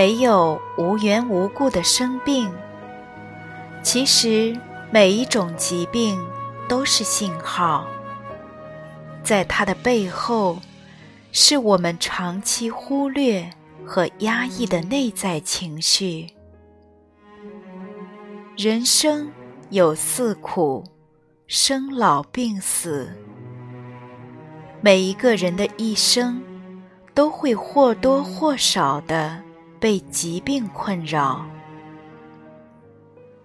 没有无缘无故的生病。其实每一种疾病都是信号，在它的背后，是我们长期忽略和压抑的内在情绪。人生有四苦：生老病死。每一个人的一生，都会或多或少的。被疾病困扰，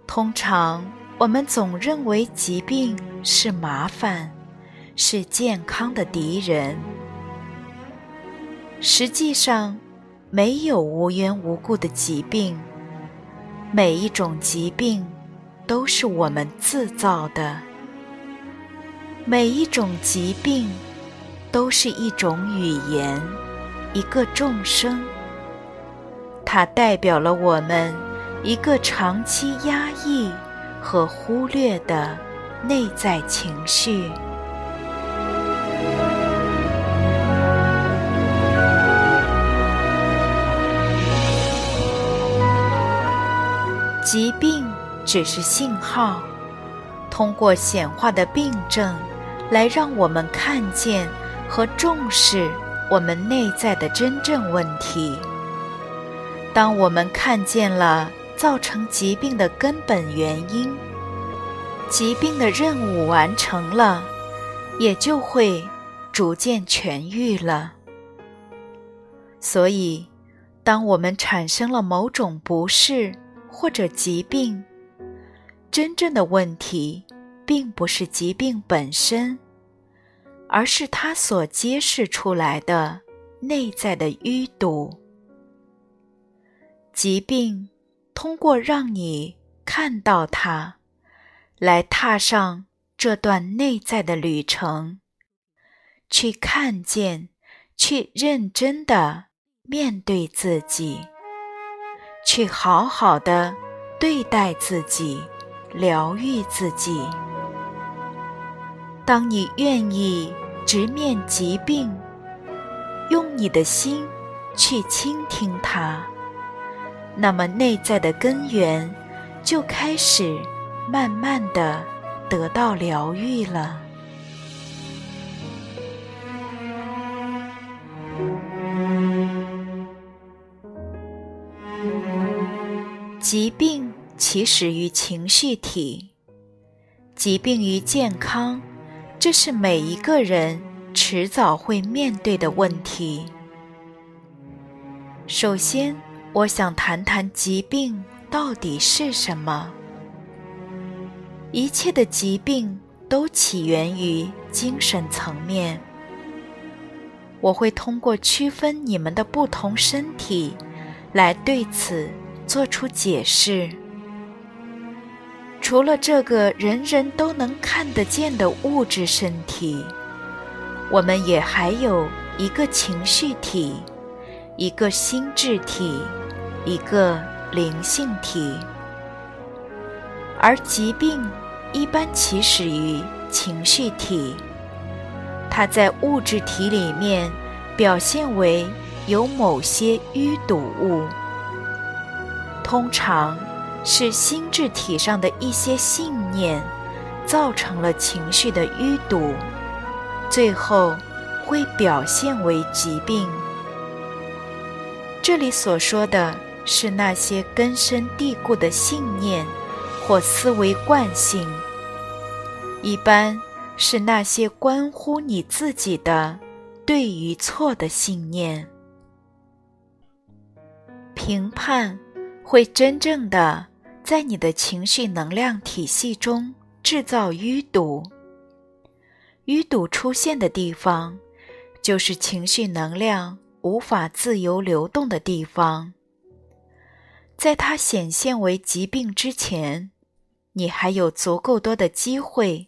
通常我们总认为疾病是麻烦，是健康的敌人。实际上，没有无缘无故的疾病，每一种疾病都是我们自造的，每一种疾病都是一种语言，一个众生。它代表了我们一个长期压抑和忽略的内在情绪。疾病只是信号，通过显化的病症，来让我们看见和重视我们内在的真正问题。当我们看见了造成疾病的根本原因，疾病的任务完成了，也就会逐渐痊愈了。所以，当我们产生了某种不适或者疾病，真正的问题并不是疾病本身，而是它所揭示出来的内在的淤堵。疾病通过让你看到它，来踏上这段内在的旅程，去看见，去认真的面对自己，去好好的对待自己，疗愈自己。当你愿意直面疾病，用你的心去倾听它。那么，内在的根源就开始慢慢的得到疗愈了。疾病起始于情绪体，疾病与健康，这是每一个人迟早会面对的问题。首先。我想谈谈疾病到底是什么。一切的疾病都起源于精神层面。我会通过区分你们的不同身体，来对此做出解释。除了这个人人都能看得见的物质身体，我们也还有一个情绪体，一个心智体。一个灵性体，而疾病一般起始于情绪体。它在物质体里面表现为有某些淤堵物，通常是心智体上的一些信念造成了情绪的淤堵，最后会表现为疾病。这里所说的。是那些根深蒂固的信念或思维惯性，一般是那些关乎你自己的对与错的信念。评判会真正的在你的情绪能量体系中制造淤堵，淤堵出现的地方，就是情绪能量无法自由流动的地方。在它显现为疾病之前，你还有足够多的机会，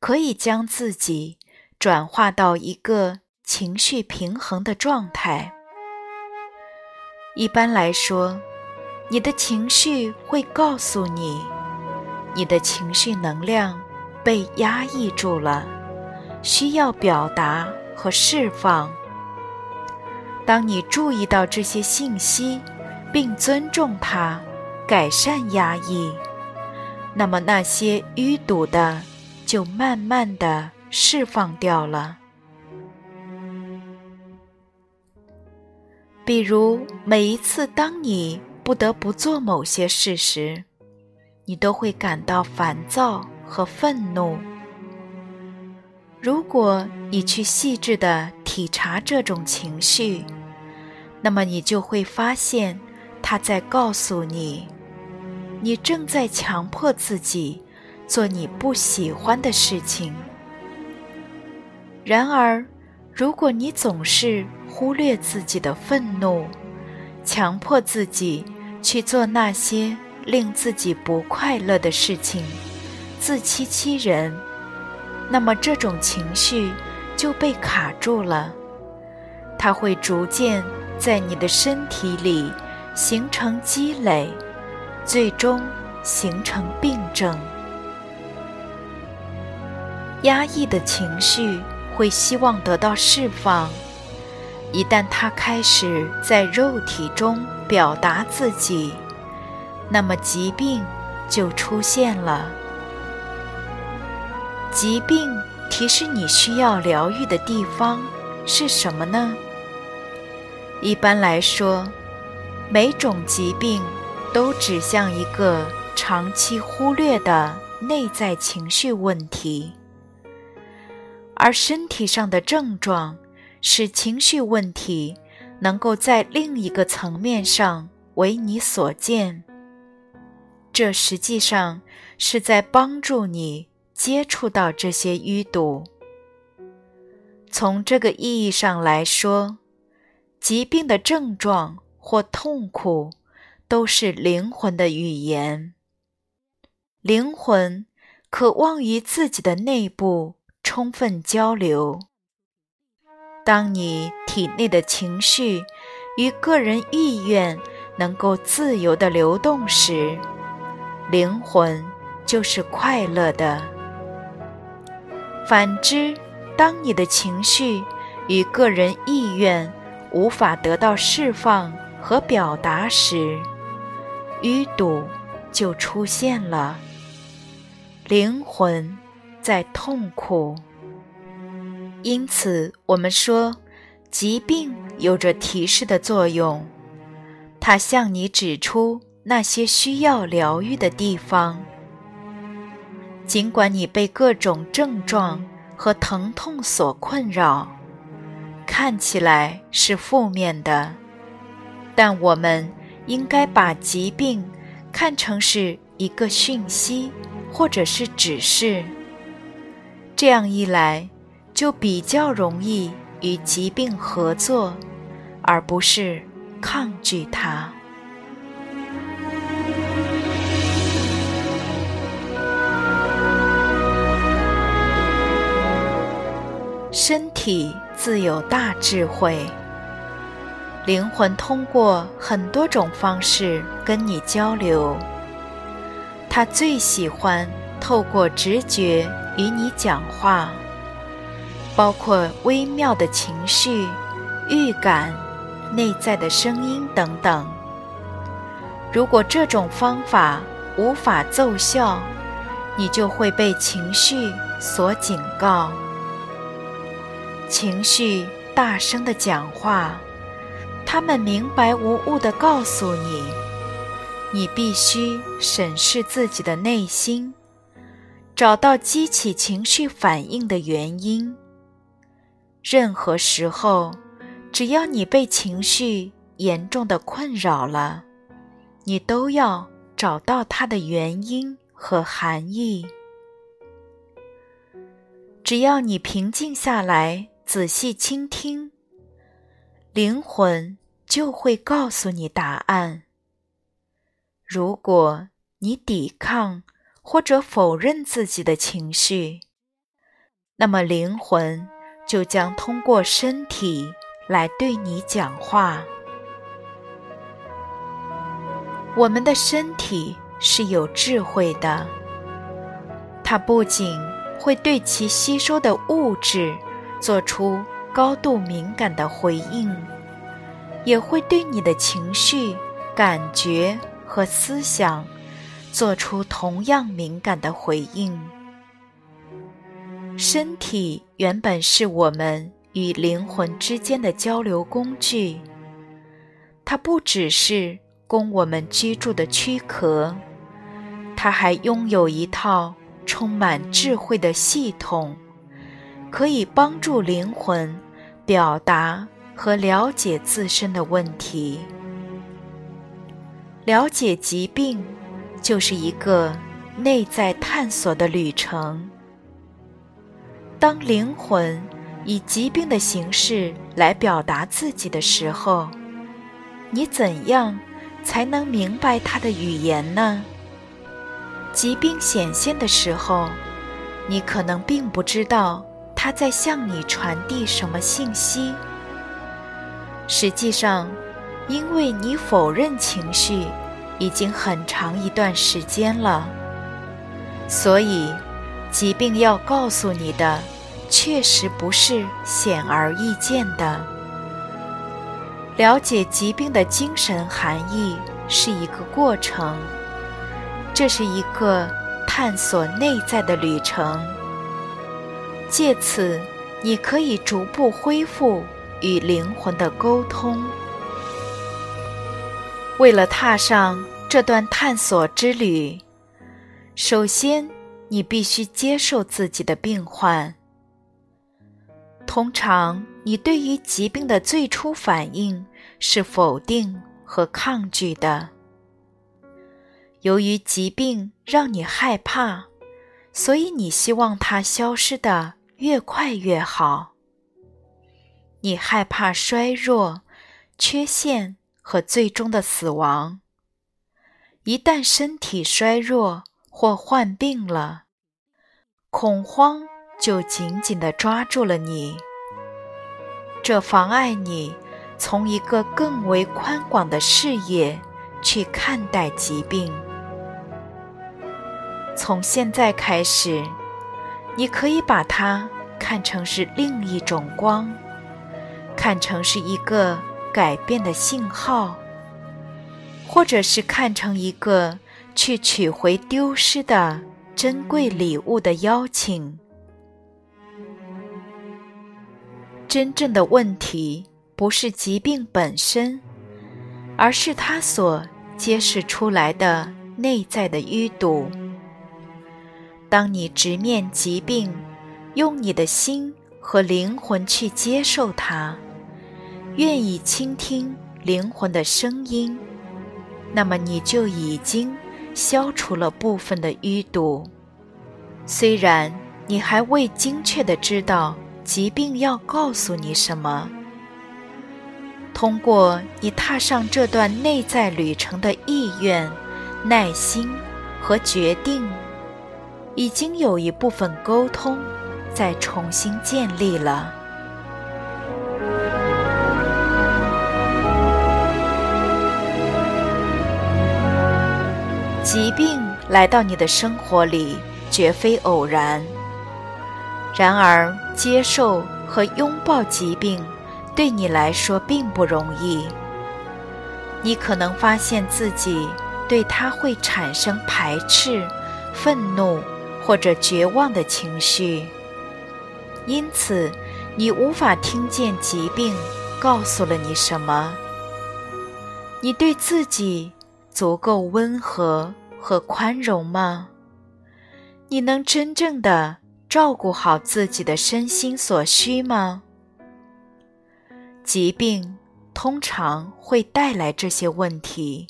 可以将自己转化到一个情绪平衡的状态。一般来说，你的情绪会告诉你，你的情绪能量被压抑住了，需要表达和释放。当你注意到这些信息，并尊重它，改善压抑，那么那些淤堵的就慢慢的释放掉了。比如，每一次当你不得不做某些事时，你都会感到烦躁和愤怒。如果你去细致的体察这种情绪，那么你就会发现，他在告诉你，你正在强迫自己做你不喜欢的事情。然而，如果你总是忽略自己的愤怒，强迫自己去做那些令自己不快乐的事情，自欺欺人。那么这种情绪就被卡住了，它会逐渐在你的身体里形成积累，最终形成病症。压抑的情绪会希望得到释放，一旦它开始在肉体中表达自己，那么疾病就出现了。疾病提示你需要疗愈的地方是什么呢？一般来说，每种疾病都指向一个长期忽略的内在情绪问题，而身体上的症状使情绪问题能够在另一个层面上为你所见。这实际上是在帮助你。接触到这些淤堵，从这个意义上来说，疾病的症状或痛苦都是灵魂的语言。灵魂渴望与自己的内部充分交流。当你体内的情绪与个人意愿能够自由的流动时，灵魂就是快乐的。反之，当你的情绪与个人意愿无法得到释放和表达时，淤堵就出现了。灵魂在痛苦，因此我们说，疾病有着提示的作用，它向你指出那些需要疗愈的地方。尽管你被各种症状和疼痛所困扰，看起来是负面的，但我们应该把疾病看成是一个讯息或者是指示。这样一来，就比较容易与疾病合作，而不是抗拒它。身体自有大智慧，灵魂通过很多种方式跟你交流。他最喜欢透过直觉与你讲话，包括微妙的情绪、预感、内在的声音等等。如果这种方法无法奏效，你就会被情绪所警告。情绪大声的讲话，他们明白无误的告诉你，你必须审视自己的内心，找到激起情绪反应的原因。任何时候，只要你被情绪严重的困扰了，你都要找到它的原因和含义。只要你平静下来。仔细倾听，灵魂就会告诉你答案。如果你抵抗或者否认自己的情绪，那么灵魂就将通过身体来对你讲话。我们的身体是有智慧的，它不仅会对其吸收的物质做出高度敏感的回应，也会对你的情绪、感觉和思想做出同样敏感的回应。身体原本是我们与灵魂之间的交流工具，它不只是。供我们居住的躯壳，它还拥有一套充满智慧的系统，可以帮助灵魂表达和了解自身的问题。了解疾病，就是一个内在探索的旅程。当灵魂以疾病的形式来表达自己的时候，你怎样？才能明白他的语言呢？疾病显现的时候，你可能并不知道他在向你传递什么信息。实际上，因为你否认情绪已经很长一段时间了，所以疾病要告诉你的，确实不是显而易见的。了解疾病的精神含义是一个过程，这是一个探索内在的旅程。借此，你可以逐步恢复与灵魂的沟通。为了踏上这段探索之旅，首先你必须接受自己的病患。通常。你对于疾病的最初反应是否定和抗拒的。由于疾病让你害怕，所以你希望它消失的越快越好。你害怕衰弱、缺陷和最终的死亡。一旦身体衰弱或患病了，恐慌就紧紧地抓住了你。这妨碍你从一个更为宽广的视野去看待疾病。从现在开始，你可以把它看成是另一种光，看成是一个改变的信号，或者是看成一个去取回丢失的珍贵礼物的邀请。真正的问题不是疾病本身，而是它所揭示出来的内在的淤堵。当你直面疾病，用你的心和灵魂去接受它，愿意倾听灵魂的声音，那么你就已经消除了部分的淤堵。虽然你还未精确的知道。疾病要告诉你什么？通过你踏上这段内在旅程的意愿、耐心和决定，已经有一部分沟通在重新建立了。疾病来到你的生活里，绝非偶然。然而，接受和拥抱疾病对你来说并不容易。你可能发现自己对它会产生排斥、愤怒或者绝望的情绪，因此你无法听见疾病告诉了你什么。你对自己足够温和和宽容吗？你能真正的？照顾好自己的身心所需吗？疾病通常会带来这些问题，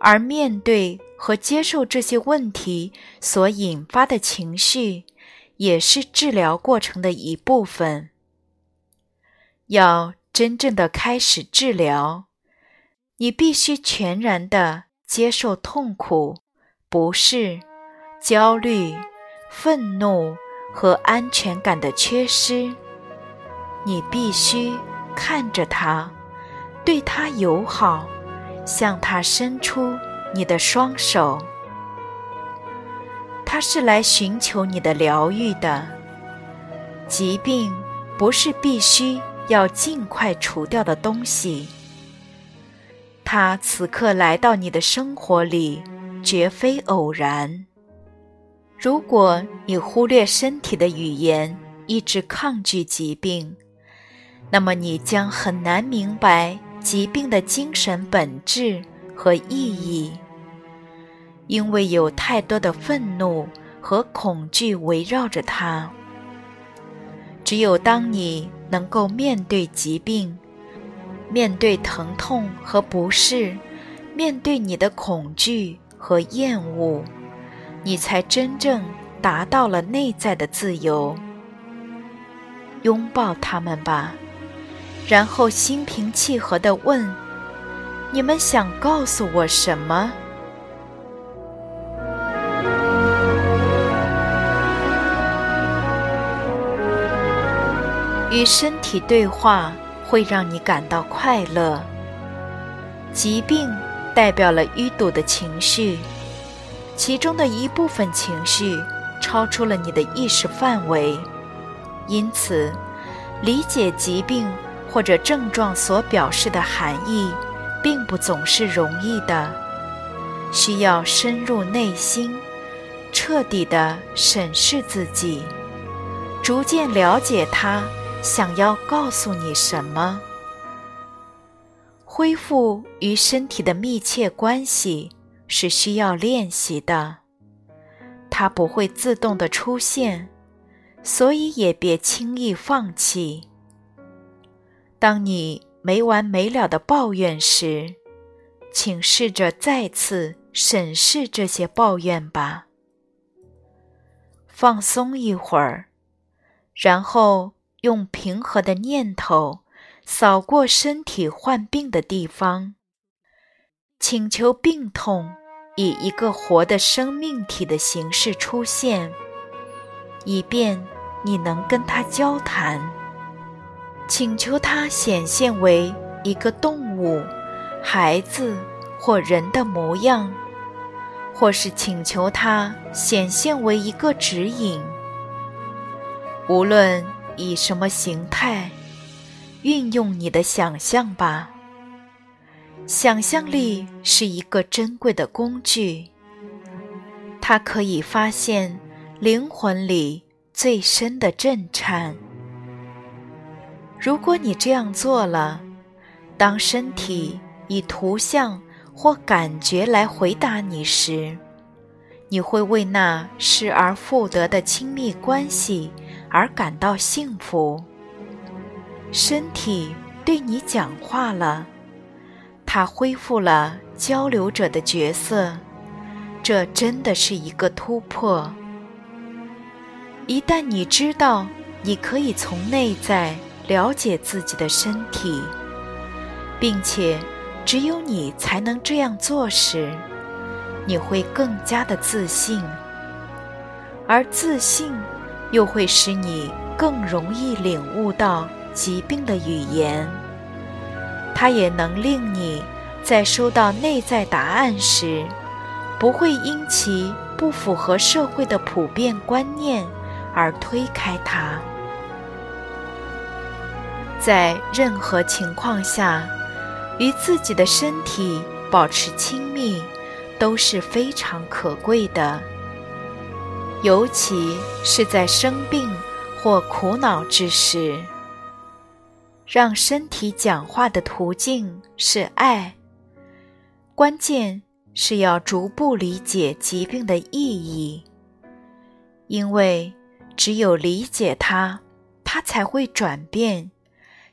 而面对和接受这些问题所引发的情绪，也是治疗过程的一部分。要真正的开始治疗，你必须全然的接受痛苦、不适、焦虑、愤怒和安全感的缺失。你必须看着他，对他友好，向他伸出你的双手。他是来寻求你的疗愈的。疾病不是必须要尽快除掉的东西。他此刻来到你的生活里，绝非偶然。如果你忽略身体的语言，一直抗拒疾病，那么你将很难明白疾病的精神本质和意义。因为有太多的愤怒和恐惧围绕着它。只有当你能够面对疾病，面对疼痛和不适，面对你的恐惧和厌恶，你才真正达到了内在的自由。拥抱他们吧，然后心平气和地问：“你们想告诉我什么？”与身体对话会让你感到快乐。疾病代表了淤堵的情绪，其中的一部分情绪超出了你的意识范围，因此，理解疾病或者症状所表示的含义，并不总是容易的。需要深入内心，彻底的审视自己，逐渐了解它。想要告诉你什么？恢复与身体的密切关系是需要练习的，它不会自动的出现，所以也别轻易放弃。当你没完没了的抱怨时，请试着再次审视这些抱怨吧。放松一会儿，然后。用平和的念头扫过身体患病的地方，请求病痛以一个活的生命体的形式出现，以便你能跟他交谈。请求他显现为一个动物、孩子或人的模样，或是请求他显现为一个指引。无论。以什么形态？运用你的想象吧。想象力是一个珍贵的工具，它可以发现灵魂里最深的震颤。如果你这样做了，当身体以图像或感觉来回答你时，你会为那失而复得的亲密关系。而感到幸福。身体对你讲话了，它恢复了交流者的角色，这真的是一个突破。一旦你知道你可以从内在了解自己的身体，并且只有你才能这样做时，你会更加的自信，而自信。又会使你更容易领悟到疾病的语言，它也能令你在收到内在答案时，不会因其不符合社会的普遍观念而推开它。在任何情况下，与自己的身体保持亲密都是非常可贵的。尤其是在生病或苦恼之时，让身体讲话的途径是爱。关键是要逐步理解疾病的意义，因为只有理解它，它才会转变，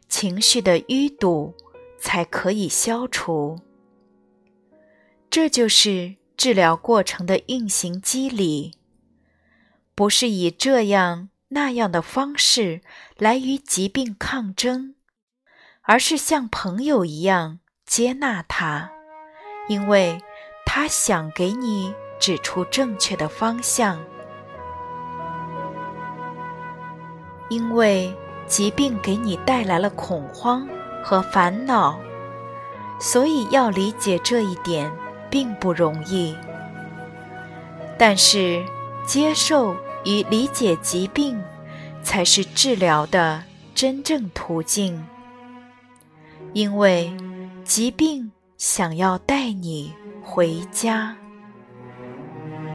情绪的淤堵才可以消除。这就是治疗过程的运行机理。不是以这样那样的方式来与疾病抗争，而是像朋友一样接纳它，因为他想给你指出正确的方向。因为疾病给你带来了恐慌和烦恼，所以要理解这一点并不容易。但是，接受与理解疾病，才是治疗的真正途径。因为疾病想要带你回家。